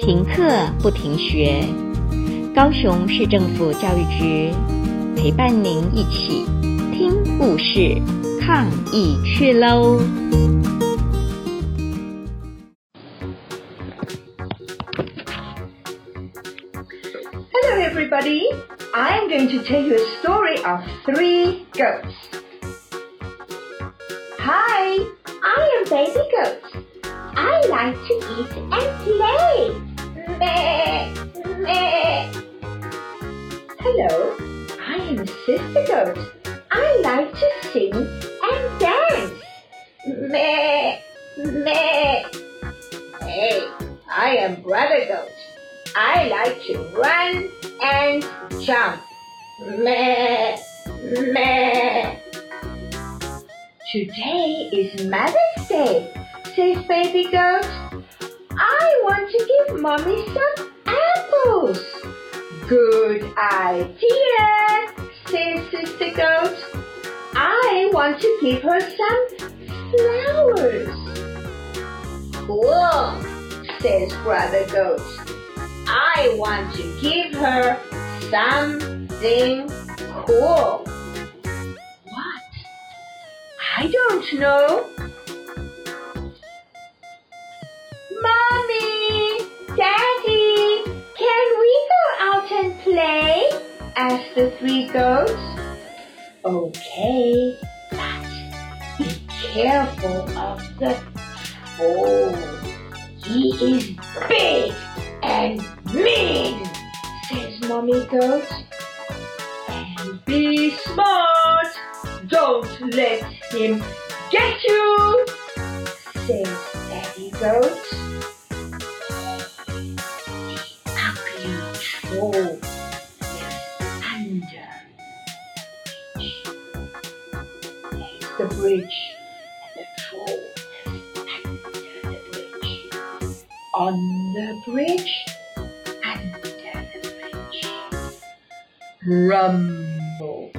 停课不停学，高雄市政府教育局陪伴您一起听故事、抗疫去喽！Hello, everybody. I am going to tell you a story of three goats. Hi, I am Baby Goat. I like to eat and play. I like to sing and dance. Meh, meh. Hey, I am Brother Goat. I like to run and jump. Meh, meh. Today is Mother's Day, says Baby Goat. I want to give Mommy some apples. Good idea, says Sister Goat. I want to give her some flowers. Cool, says Brother Goat. I want to give her something cool. What? I don't know. Asked the three goats. Okay, but be careful of the troll. He is big and mean, says Mommy Goat. And be smart. Don't let him get you, says Daddy Goat. Bridge, and the troll under the bridge. On the bridge, under the bridge. Rumble,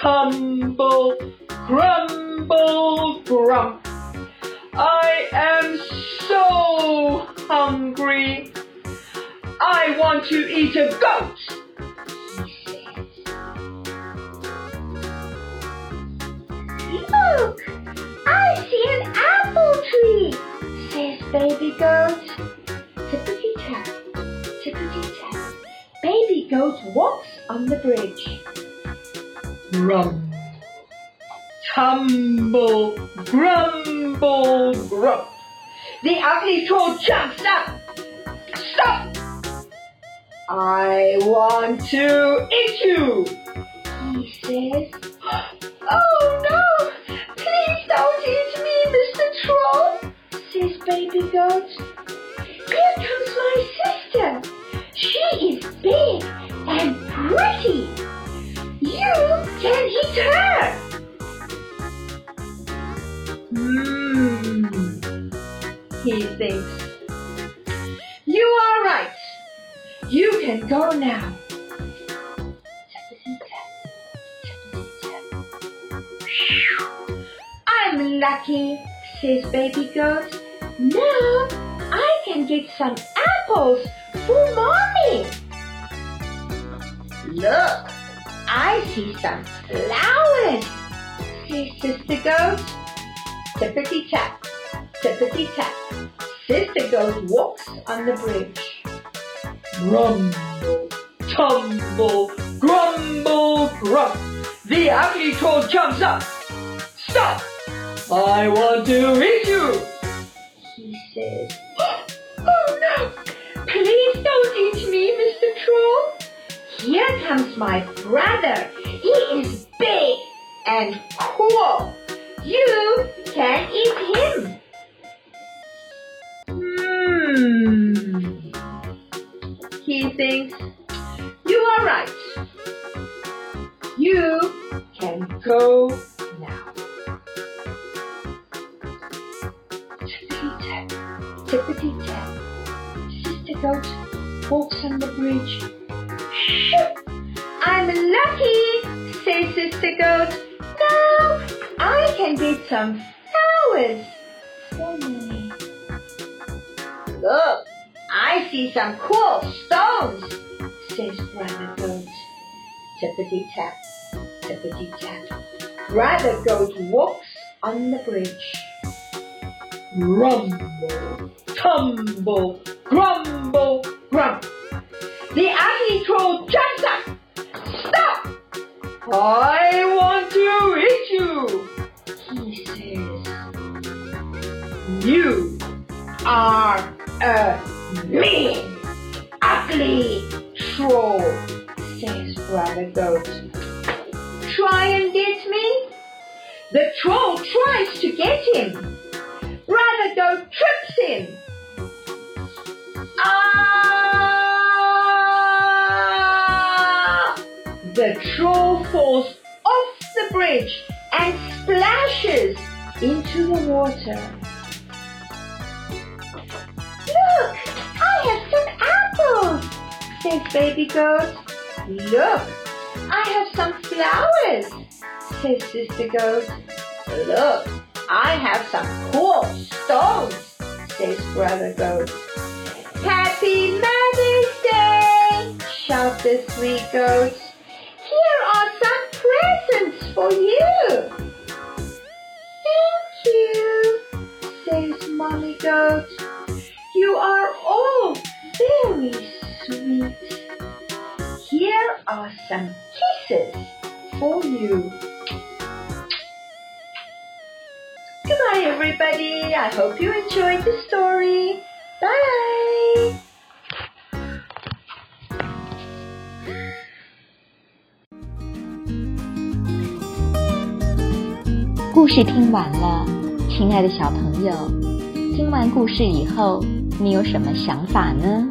tumble, grumble, grump. I am so hungry. I want to eat a goat, baby goat. Tippity tap, tippity tap. Baby goat walks on the bridge. Rum. Tumble, grumble, grump. The ugly troll jumps up. Stop! I want to eat you, he says. Oh no! He thinks. You are right. You can go now. I'm lucky, says Baby Goat. Now I can get some apples for Mommy. Look, I see some flowers, says Sister Goat. Tippity tap, tippity tap. Sister Goat walks on the bridge. Rumble, tumble, grumble, grump. The ugly troll jumps up. Stop! I want to eat you, he says. Oh no! Please don't eat me, Mr. Troll. Here comes my brother. He is big and cool. You can eat him. Hmm. He thinks, you are right. You can go now. Tippity tap, tippity tap. Sister Goat walks on the bridge. Shoo! I'm lucky, says Sister Goat. Now I can get some flowers. Look, I see some cool stones, says Brother Goat. Tippity tap, tippity tap. Brother Goat walks on the bridge. Rumble, tumble, grumble, grump. The ugly troll jumps up. Stop! I want to eat you, he says. You are a mean, ugly troll, says Brother Goat. Try and get me? The troll tries to get him. Brother Goat trips him. Ah! The troll falls off the bridge and splashes into the water. Says Baby Goat. Look, I have some flowers, says Sister Goat. Look, I have some cool stones, says Brother Goat. Happy Mother's Day, shout the three goats. Here are some presents for you. Thank you, says Mommy Goat. You are all very Here are some kisses for you. Goodbye, everybody. I hope you enjoyed the story. Bye. 故事听完了，亲爱的小朋友，听完故事以后，你有什么想法呢？